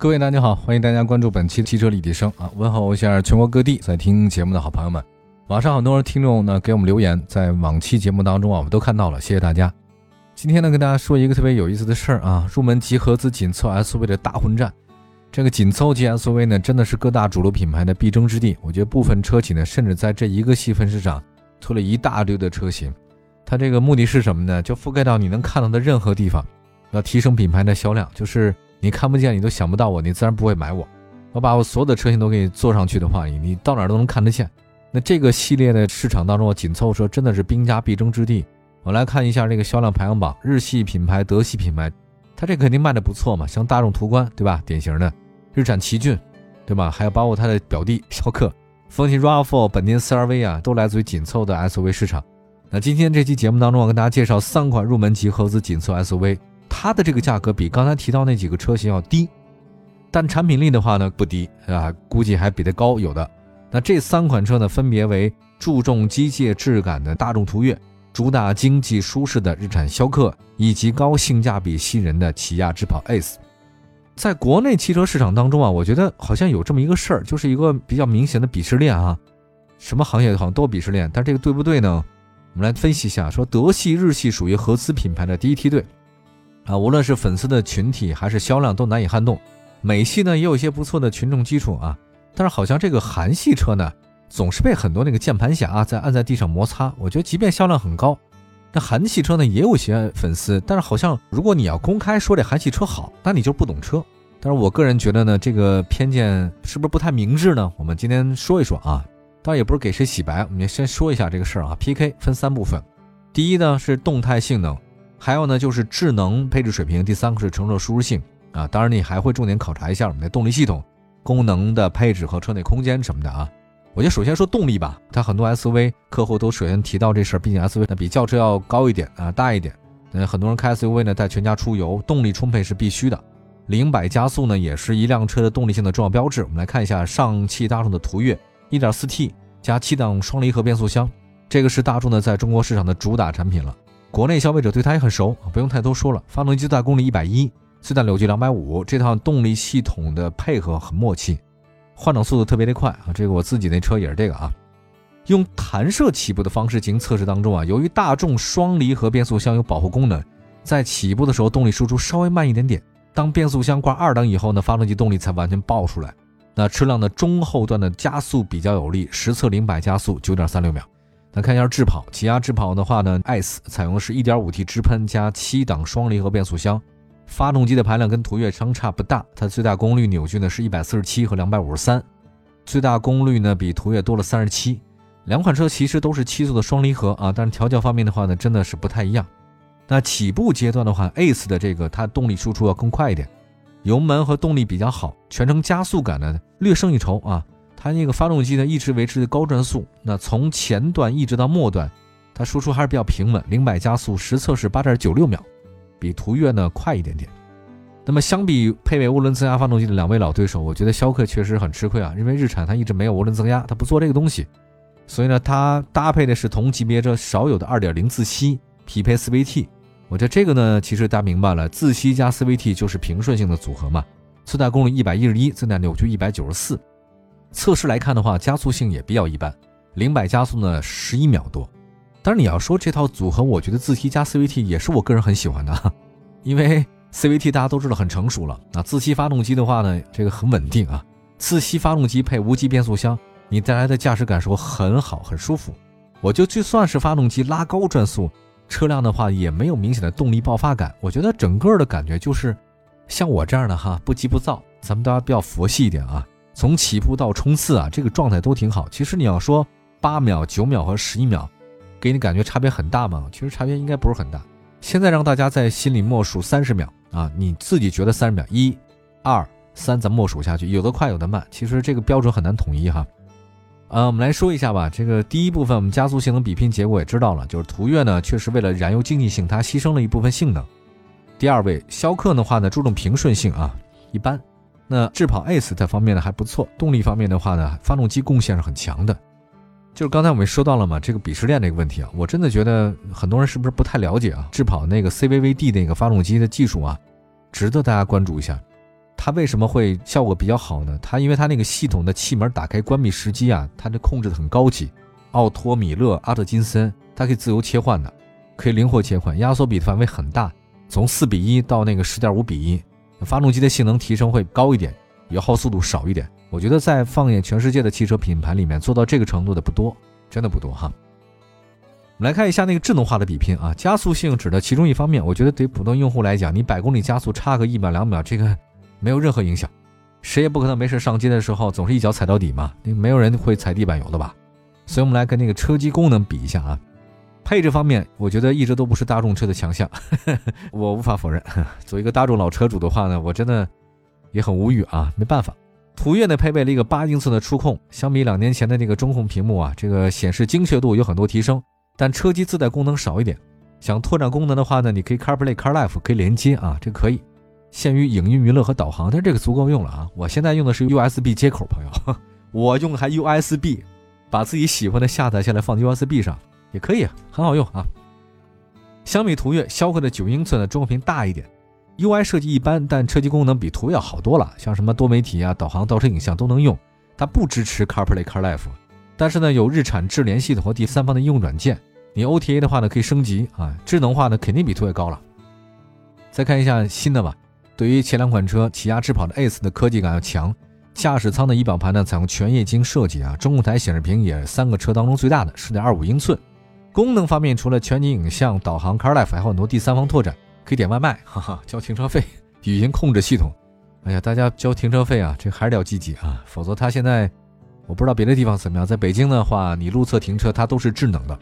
各位大家好，欢迎大家关注本期汽车立体声啊！问候一下全国各地在听节目的好朋友们。网上很多人听众呢给我们留言，在往期节目当中啊，我们都看到了，谢谢大家。今天呢，跟大家说一个特别有意思的事儿啊，入门级合资紧凑 SUV 的大混战。这个紧凑级 SUV 呢，真的是各大主流品牌的必争之地。我觉得部分车企呢，甚至在这一个细分市场推了一大堆的车型。它这个目的是什么呢？就覆盖到你能看到的任何地方，要提升品牌的销量。就是你看不见，你都想不到我，你自然不会买我。我把我所有的车型都给你做上去的话，你到哪都能看得见。那这个系列的市场当中，紧凑车真的是兵家必争之地。我来看一下这个销量排行榜，日系品牌、德系品牌，它这肯定卖的不错嘛。像大众途观，对吧？典型的日产奇骏，对吧？还有包括它的表弟逍客、丰田 RAV4、本田 CR-V 啊，都来自于紧凑的 SUV 市场。那今天这期节目当中，我跟大家介绍三款入门级合资紧凑 SUV，它的这个价格比刚才提到那几个车型要低，但产品力的话呢不低啊，估计还比它高有的。那这三款车呢，分别为注重机械质感的大众途岳。主打经济舒适的日产逍客，以及高性价比吸引人的起亚智跑 Ace，在国内汽车市场当中啊，我觉得好像有这么一个事儿，就是一个比较明显的鄙视链啊。什么行业好像都鄙视链，但这个对不对呢？我们来分析一下，说德系、日系属于合资品牌的第一梯队啊，无论是粉丝的群体还是销量都难以撼动。美系呢也有一些不错的群众基础啊，但是好像这个韩系车呢。总是被很多那个键盘侠啊在按在地上摩擦。我觉得即便销量很高，那韩系车呢也有些粉丝，但是好像如果你要公开说这韩系车好，那你就不懂车。但是我个人觉得呢，这个偏见是不是不太明智呢？我们今天说一说啊，当然也不是给谁洗白，我们先说一下这个事儿啊。PK 分三部分，第一呢是动态性能，还有呢就是智能配置水平，第三个是乘坐舒适性啊。当然你还会重点考察一下我们的动力系统、功能的配置和车内空间什么的啊。我觉得首先说动力吧，它很多 SUV 客户都首先提到这事儿，毕竟 SUV 呢比轿车要高一点啊，大一点。嗯，很多人开 SUV 呢带全家出游，动力充沛是必须的。零百加速呢也是一辆车的动力性的重要标志。我们来看一下上汽大众的途岳，1.4T 加七档双离合变速箱，这个是大众呢在中国市场的主打产品了。国内消费者对它也很熟，不用太多说了。发动机最大功率110，最大扭矩250，这套动力系统的配合很默契。换挡速度特别的快啊！这个我自己那车也是这个啊，用弹射起步的方式进行测试当中啊，由于大众双离合变速箱有保护功能，在起步的时候动力输出稍微慢一点点。当变速箱挂二档以后呢，发动机动力才完全爆出来。那车辆的中后段的加速比较有力，实测零百加速九点三六秒。咱看一下智跑，起亚智跑的话呢，S 采用的是一点五 T 直喷加七档双离合变速箱。发动机的排量跟途岳相差不大，它最大功率扭矩呢是一百四十七和两百五十三，最大功率呢比途岳多了三十七。两款车其实都是七速的双离合啊，但是调教方面的话呢，真的是不太一样。那起步阶段的话，Ace 的这个它动力输出要更快一点，油门和动力比较好，全程加速感呢略胜一筹啊。它那个发动机呢一直维持高转速，那从前段一直到末段，它输出还是比较平稳，零百加速实测是八点九六秒。比途岳呢快一点点，那么相比配备涡轮增压发动机的两位老对手，我觉得逍客确实很吃亏啊，因为日产它一直没有涡轮增压，它不做这个东西，所以呢，它搭配的是同级别这少有的2.0自吸匹配 CVT，我觉得这个呢，其实大家明白了，自吸加 CVT 就是平顺性的组合嘛，最大功率111，最大扭矩194，测试来看的话，加速性也比较一般，零百加速呢11秒多。但是你要说这套组合，我觉得自吸加 CVT 也是我个人很喜欢的，因为 CVT 大家都知道很成熟了，那自吸发动机的话呢，这个很稳定啊。自吸发动机配无级变速箱，你带来的驾驶感受很好，很舒服。我就就算是发动机拉高转速，车辆的话也没有明显的动力爆发感。我觉得整个的感觉就是像我这样的哈，不急不躁，咱们大家比较佛系一点啊。从起步到冲刺啊，这个状态都挺好。其实你要说八秒、九秒和十一秒。给你感觉差别很大吗？其实差别应该不是很大。现在让大家在心里默数三十秒啊，你自己觉得三十秒，一、二、三咱默数下去，有的快，有的慢。其实这个标准很难统一哈。呃，我们来说一下吧。这个第一部分，我们加速性能比拼结果也知道了，就是途岳呢，确实为了燃油经济性，它牺牲了一部分性能。第二位逍客的话呢，注重平顺性啊，一般。那智跑 Ace 这方面呢还不错，动力方面的话呢，发动机贡献是很强的。就是刚才我们说到了嘛，这个鄙视链这个问题啊，我真的觉得很多人是不是不太了解啊？智跑那个 CVVD 那个发动机的技术啊，值得大家关注一下。它为什么会效果比较好呢？它因为它那个系统的气门打开关闭时机啊，它这控制的很高级。奥托、米勒、阿特金森，它可以自由切换的，可以灵活切换，压缩比的范围很大，从四比一到那个十点五比一，发动机的性能提升会高一点，油耗速度少一点。我觉得在放眼全世界的汽车品牌里面，做到这个程度的不多，真的不多哈。我们来看一下那个智能化的比拼啊，加速性指的其中一方面，我觉得对普通用户来讲，你百公里加速差个一秒两秒，这个。没有任何影响，谁也不可能没事上街的时候总是一脚踩到底嘛。那没有人会踩地板油的吧？所以，我们来跟那个车机功能比一下啊。配置方面，我觉得一直都不是大众车的强项，我无法否认。作为一个大众老车主的话呢，我真的也很无语啊。没办法，途岳呢配备了一个八英寸的触控，相比两年前的那个中控屏幕啊，这个显示精确度有很多提升，但车机自带功能少一点。想拓展功能的话呢，你可以 CarPlay、CarLife 可以连接啊，这可以。限于影音娱乐和导航，但这个足够用了啊！我现在用的是 USB 接口，朋友，我用还 USB，把自己喜欢的下载下来放 USB 上也可以，很好用啊。相比途岳逍客的九英寸的中控屏大一点，UI 设计一般，但车机功能比途岳要好多了，像什么多媒体啊、导航、倒车影像都能用。它不支持 CarPlay、CarLife，但是呢有日产智联系统和第三方的应用软件。你 OTA 的话呢可以升级啊，智能化呢肯定比途岳高了。再看一下新的吧。对于前两款车，起亚智跑的 Ace 的科技感要强，驾驶舱的仪表盘呢采用全液晶设计啊，中控台显示屏也三个车当中最大的，十点二五英寸。功能方面，除了全景影像、导航、CarLife，还有很多第三方拓展，可以点外卖，哈哈，交停车费，语音控制系统。哎呀，大家交停车费啊，这还是要积极啊，否则它现在我不知道别的地方怎么样，在北京的话，你路侧停车它都是智能的，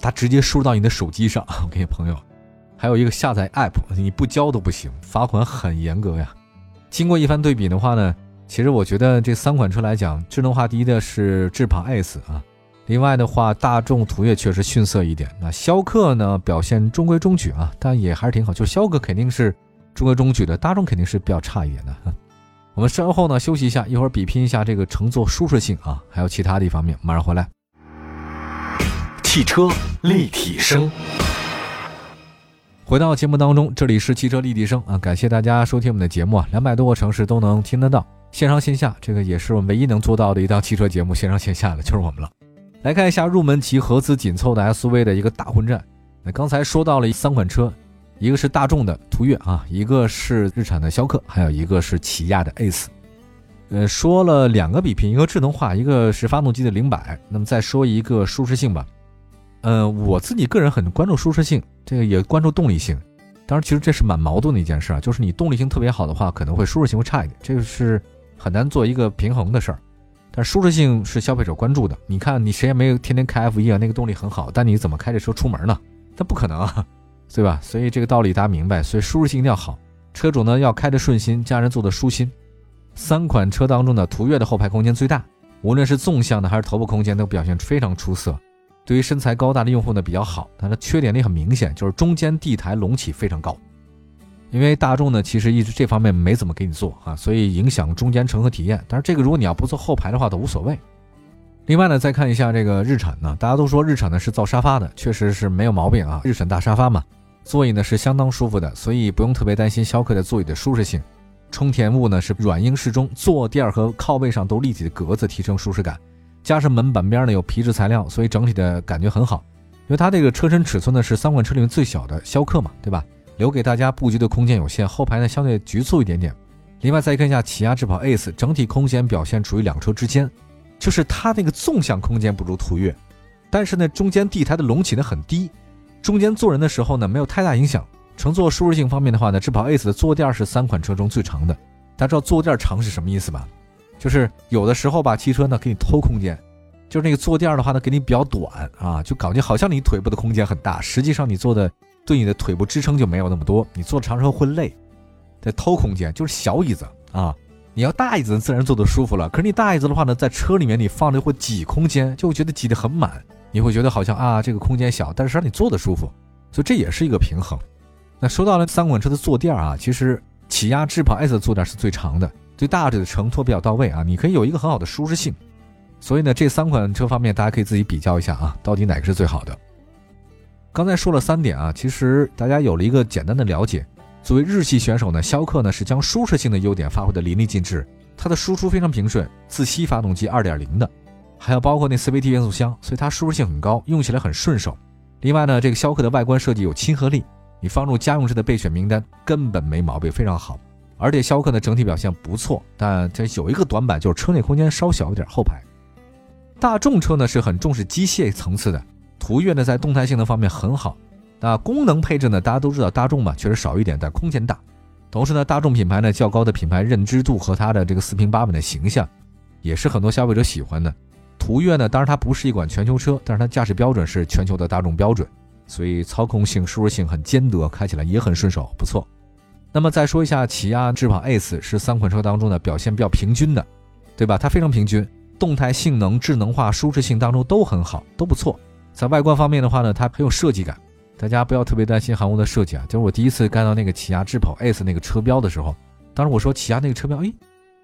它直接输入到你的手机上。我给你朋友。还有一个下载 App，你不交都不行，罚款很严格呀。经过一番对比的话呢，其实我觉得这三款车来讲，智能化第一的是智跑 S 啊。另外的话，大众途岳确实逊色一点。那逍客呢，表现中规中矩啊，但也还是挺好。就逍客肯定是中规中矩的，大众肯定是比较差一点的。我们稍后呢休息一下，一会儿比拼一下这个乘坐舒适性啊，还有其他的一方面，马上回来。汽车立体声。回到节目当中，这里是汽车立体声啊，感谢大家收听我们的节目啊，两百多个城市都能听得到，线上线下，这个也是我们唯一能做到的一档汽车节目，线上线下的就是我们了。来看一下入门级合资紧凑的 SUV 的一个大混战。那刚才说到了三款车，一个是大众的途岳啊，一个是日产的逍客，还有一个是起亚的 Ace。呃，说了两个比拼，一个智能化，一个是发动机的零百。那么再说一个舒适性吧。呃，我自己个人很关注舒适性，这个也关注动力性。当然，其实这是蛮矛盾的一件事啊，就是你动力性特别好的话，可能会舒适性会差一点，这个是很难做一个平衡的事儿。但舒适性是消费者关注的。你看，你谁也没有天天开 F 一啊，那个动力很好，但你怎么开这车出门呢？那不可能啊，对吧？所以这个道理大家明白。所以舒适性一定要好，车主呢要开的顺心，家人坐的舒心。三款车当中的途岳的后排空间最大，无论是纵向的还是头部空间都表现非常出色。对于身材高大的用户呢比较好，但是缺点呢很明显，就是中间地台隆起非常高。因为大众呢其实一直这方面没怎么给你做啊，所以影响中间乘客体验。但是这个如果你要不坐后排的话都无所谓。另外呢再看一下这个日产呢，大家都说日产呢是造沙发的，确实是没有毛病啊。日产大沙发嘛，座椅呢是相当舒服的，所以不用特别担心逍客的座椅的舒适性。充填物呢是软硬适中，坐垫和靠背上都立体的格子提升舒适感。加上门板边呢有皮质材料，所以整体的感觉很好。因为它这个车身尺寸呢是三款车里面最小的逍客嘛，对吧？留给大家布局的空间有限，后排呢相对局促一点点。另外再看一下起亚智跑 Ace，整体空间表现处于两车之间，就是它那个纵向空间不如途岳，但是呢中间地台的隆起呢很低，中间坐人的时候呢没有太大影响。乘坐舒适性方面的话呢，智跑 Ace 的坐垫是三款车中最长的。大家知道坐垫长是什么意思吧？就是有的时候吧，汽车呢给你偷空间，就是那个坐垫的话呢给你比较短啊，就感觉好像你腿部的空间很大，实际上你坐的对你的腿部支撑就没有那么多，你坐长车会累，在偷空间，就是小椅子啊，你要大椅子自然坐的舒服了，可是你大椅子的话呢，在车里面你放着会挤空间，就会觉得挤得很满，你会觉得好像啊这个空间小，但是让你坐的舒服，所以这也是一个平衡。那说到了三款车的坐垫啊，其实起亚智跑 S 的坐垫是最长的，最大腿的承托比较到位啊，你可以有一个很好的舒适性。所以呢，这三款车方面大家可以自己比较一下啊，到底哪个是最好的。刚才说了三点啊，其实大家有了一个简单的了解。作为日系选手呢，逍客呢是将舒适性的优点发挥的淋漓尽致，它的输出非常平顺，自吸发动机2.0的，还有包括那 CVT 变速箱，所以它舒适性很高，用起来很顺手。另外呢，这个逍客的外观设计有亲和力，你放入家用车的备选名单根本没毛病，非常好。而且逍客的整体表现不错，但这有一个短板，就是车内空间稍小一点，后排。大众车呢是很重视机械层次的，途岳呢在动态性能方面很好。那功能配置呢？大家都知道大众嘛，确实少一点，但空间大。同时呢，大众品牌呢较高的品牌认知度和它的这个四平八稳的形象，也是很多消费者喜欢的。途岳呢，当然它不是一款全球车，但是它驾驶标准是全球的大众标准，所以操控性、舒适性很兼得，开起来也很顺手，不错。那么再说一下起亚智跑 S，是三款车当中呢表现比较平均的，对吧？它非常平均，动态性能、智能化、舒适性当中都很好，都不错。在外观方面的话呢，它很有设计感。大家不要特别担心韩国的设计啊，就是我第一次看到那个起亚智跑 S 那个车标的时候，当时我说起亚那个车标，哎，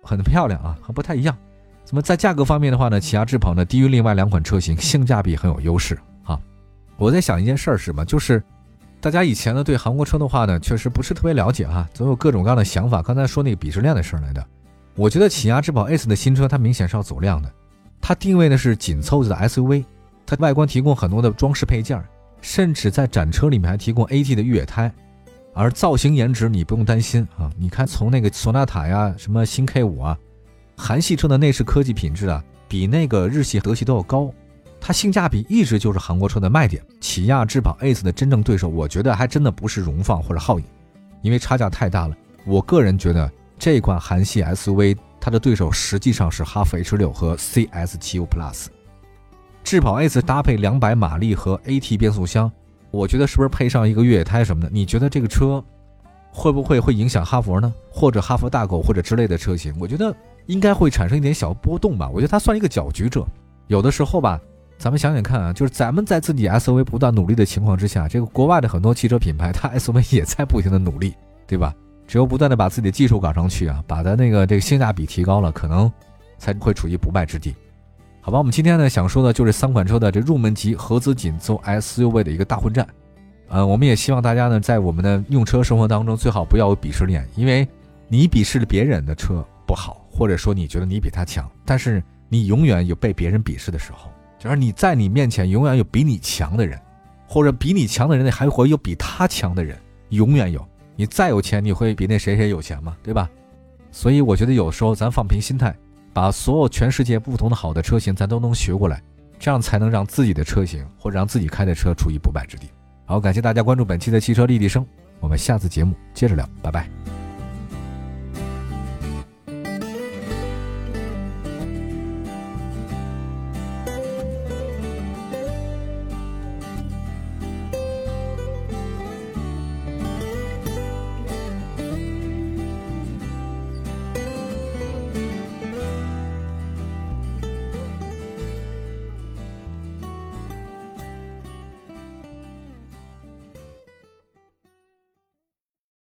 很漂亮啊，和不太一样。怎么在价格方面的话呢？起亚智跑呢低于另外两款车型，性价比很有优势啊。我在想一件事儿是什么？就是大家以前呢对韩国车的话呢，确实不是特别了解哈，总有各种各样的想法。刚才说那个鄙视链的事儿来的，我觉得起亚智跑 S 的新车它明显是要走量的，它定位呢是紧凑的 SUV，它外观提供很多的装饰配件。甚至在展车里面还提供 AT 的越野胎，而造型颜值你不用担心啊！你看从那个索纳塔呀，什么新 K 五啊，韩系车的内饰科技品质啊，比那个日系、德系都要高。它性价比一直就是韩国车的卖点。起亚智跑 Ace 的真正对手，我觉得还真的不是荣放或者皓影，因为差价太大了。我个人觉得这款韩系 SUV 它的对手实际上是哈弗 H 六和 CS75 Plus。智跑 S 搭配两百马力和 AT 变速箱，我觉得是不是配上一个越野胎什么的？你觉得这个车会不会会影响哈佛呢？或者哈佛大狗或者之类的车型？我觉得应该会产生一点小波动吧。我觉得它算一个搅局者。有的时候吧，咱们想想看啊，就是咱们在自己 SUV 不断努力的情况之下，这个国外的很多汽车品牌，它 SUV 也在不停的努力，对吧？只有不断的把自己的技术搞上去啊，把它那个这个性价比提高了，可能才会处于不败之地。好吧，我们今天呢想说的就是三款车的这入门级合资紧凑 SUV 的一个大混战。呃，我们也希望大家呢在我们的用车生活当中最好不要有鄙视链，因为你鄙视了别人的车不好，或者说你觉得你比他强，但是你永远有被别人鄙视的时候，就是你在你面前永远有比你强的人，或者比你强的人还会有比他强的人，永远有。你再有钱，你会比那谁谁有钱吗？对吧？所以我觉得有时候咱放平心态。把所有全世界不同的好的车型，咱都能学过来，这样才能让自己的车型或者让自己开的车处于不败之地。好，感谢大家关注本期的汽车立体声，我们下次节目接着聊，拜拜。